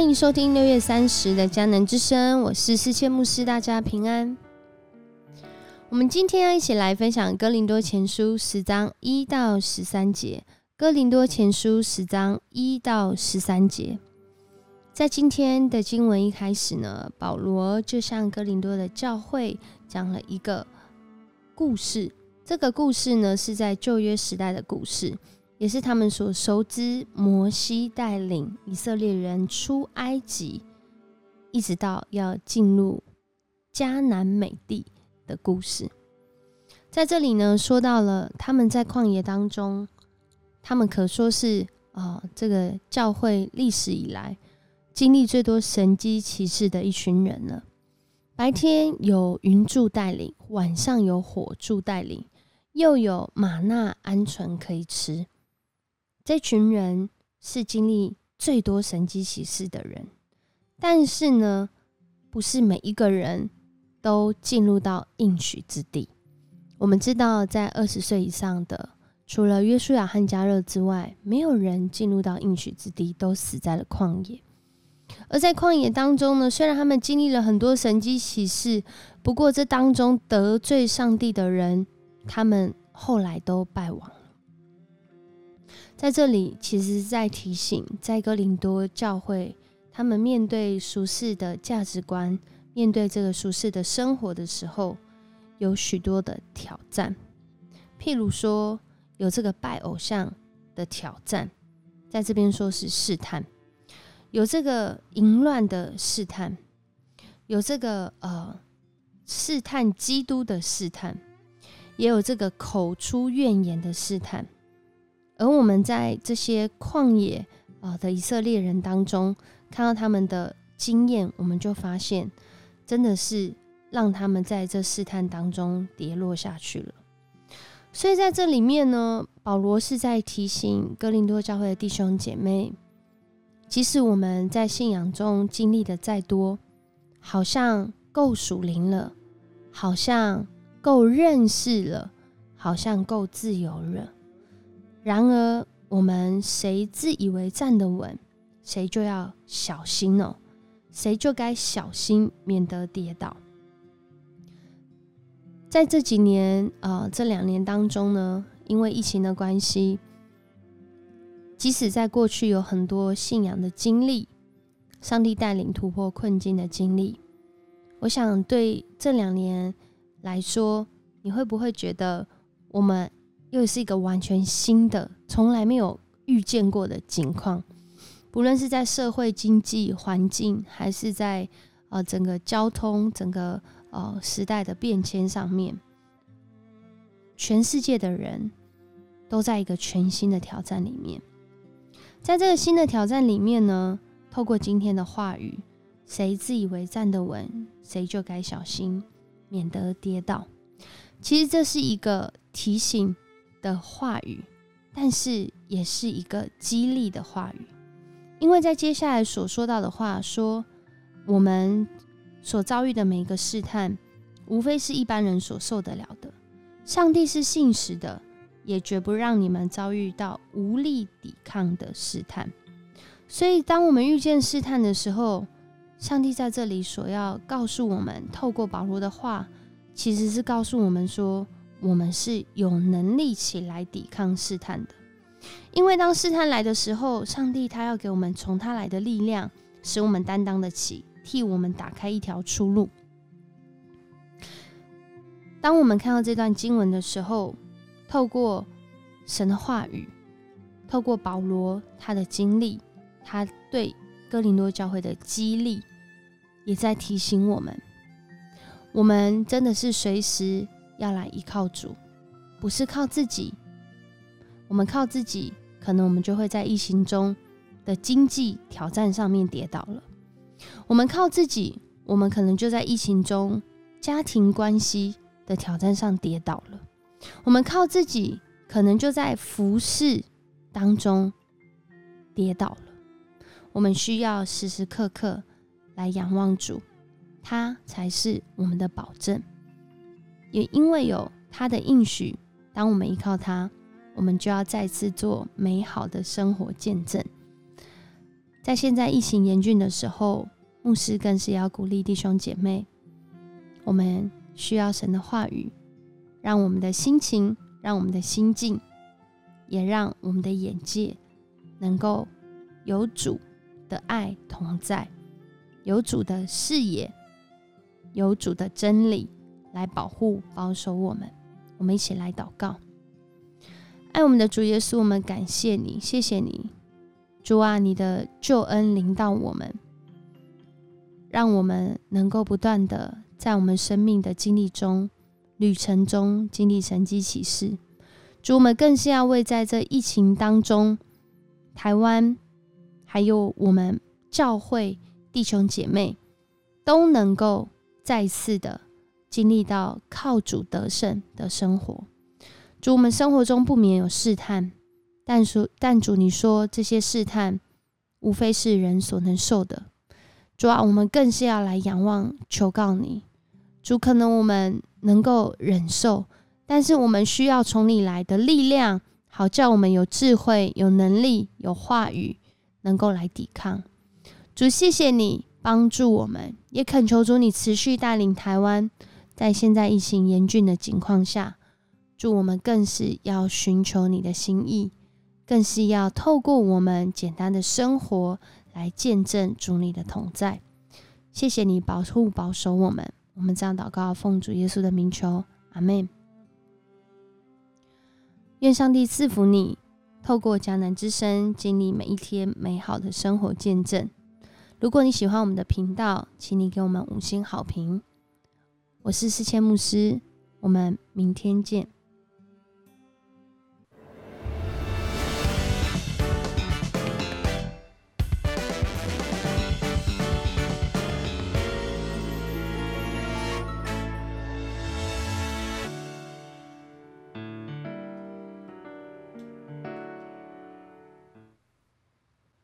欢迎收听六月三十的迦南之声，我是思谦牧师，大家平安。我们今天要一起来分享《哥林多前书》十章一到十三节，《哥林多前书》十章一到十三节。在今天的经文一开始呢，保罗就向哥林多的教会讲了一个故事。这个故事呢，是在旧约时代的故事。也是他们所熟知摩西带领以色列人出埃及，一直到要进入迦南美地的故事。在这里呢，说到了他们在旷野当中，他们可说是啊，这个教会历史以来经历最多神机骑士的一群人了。白天有云柱带领，晚上有火柱带领，又有玛纳鹌鹑可以吃。这群人是经历最多神迹奇事的人，但是呢，不是每一个人都进入到应许之地。我们知道，在二十岁以上的，除了约书亚和加勒之外，没有人进入到应许之地，都死在了旷野。而在旷野当中呢，虽然他们经历了很多神迹奇事，不过这当中得罪上帝的人，他们后来都败亡。在这里，其实在提醒，在哥林多教会，他们面对俗世的价值观，面对这个俗世的生活的时候，有许多的挑战。譬如说，有这个拜偶像的挑战，在这边说是试探；有这个淫乱的试探；有这个呃试探基督的试探；也有这个口出怨言的试探。而我们在这些旷野啊的以色列人当中，看到他们的经验，我们就发现，真的是让他们在这试探当中跌落下去了。所以在这里面呢，保罗是在提醒哥林多教会的弟兄姐妹，即使我们在信仰中经历的再多，好像够属灵了，好像够认识了，好像够自由了。然而，我们谁自以为站得稳，谁就要小心哦，谁就该小心，免得跌倒。在这几年，呃，这两年当中呢，因为疫情的关系，即使在过去有很多信仰的经历，上帝带领突破困境的经历，我想对这两年来说，你会不会觉得我们？又是一个完全新的、从来没有遇见过的情况，不论是在社会经济环境，还是在呃整个交通、整个呃时代的变迁上面，全世界的人都在一个全新的挑战里面。在这个新的挑战里面呢，透过今天的话语，谁自以为站得稳，谁就该小心，免得跌倒。其实这是一个提醒。的话语，但是也是一个激励的话语，因为在接下来所说到的话说，我们所遭遇的每一个试探，无非是一般人所受得了的。上帝是信实的，也绝不让你们遭遇到无力抵抗的试探。所以，当我们遇见试探的时候，上帝在这里所要告诉我们，透过保罗的话，其实是告诉我们说。我们是有能力起来抵抗试探的，因为当试探来的时候，上帝他要给我们从他来的力量，使我们担当得起，替我们打开一条出路。当我们看到这段经文的时候，透过神的话语，透过保罗他的经历，他对哥林多教会的激励，也在提醒我们，我们真的是随时。要来依靠主，不是靠自己。我们靠自己，可能我们就会在疫情中的经济挑战上面跌倒了。我们靠自己，我们可能就在疫情中家庭关系的挑战上跌倒了。我们靠自己，可能就在服饰当中跌倒了。我们需要时时刻刻来仰望主，他才是我们的保证。也因为有他的应许，当我们依靠他，我们就要再次做美好的生活见证。在现在疫情严峻的时候，牧师更是要鼓励弟兄姐妹，我们需要神的话语，让我们的心情，让我们的心境，也让我们的眼界能够有主的爱同在，有主的视野，有主的真理来保护保守我们。我们一起来祷告，爱我们的主耶稣，我们感谢你，谢谢你。主啊，你的救恩临到我们，让我们能够不断的在我们生命的经历中、旅程中经历神迹启示。主，我们更是要为在这疫情当中，台湾还有我们教会弟兄姐妹都能够再次的经历到靠主得胜的生活。主，我们生活中不免有试探。但主，但主，你说这些试探无非是人所能受的。主啊，我们更是要来仰望、求告你。主，可能我们能够忍受，但是我们需要从你来的力量，好叫我们有智慧、有能力、有话语，能够来抵抗。主，谢谢你帮助我们，也恳求主你持续带领台湾，在现在疫情严峻的情况下，祝我们更是要寻求你的心意。更是要透过我们简单的生活来见证主你的同在。谢谢你保护保守我们，我们这样祷告，奉主耶稣的名求，阿门。愿上帝赐福你，透过迦南之声经历每一天美好的生活见证。如果你喜欢我们的频道，请你给我们五星好评。我是思谦牧师，我们明天见。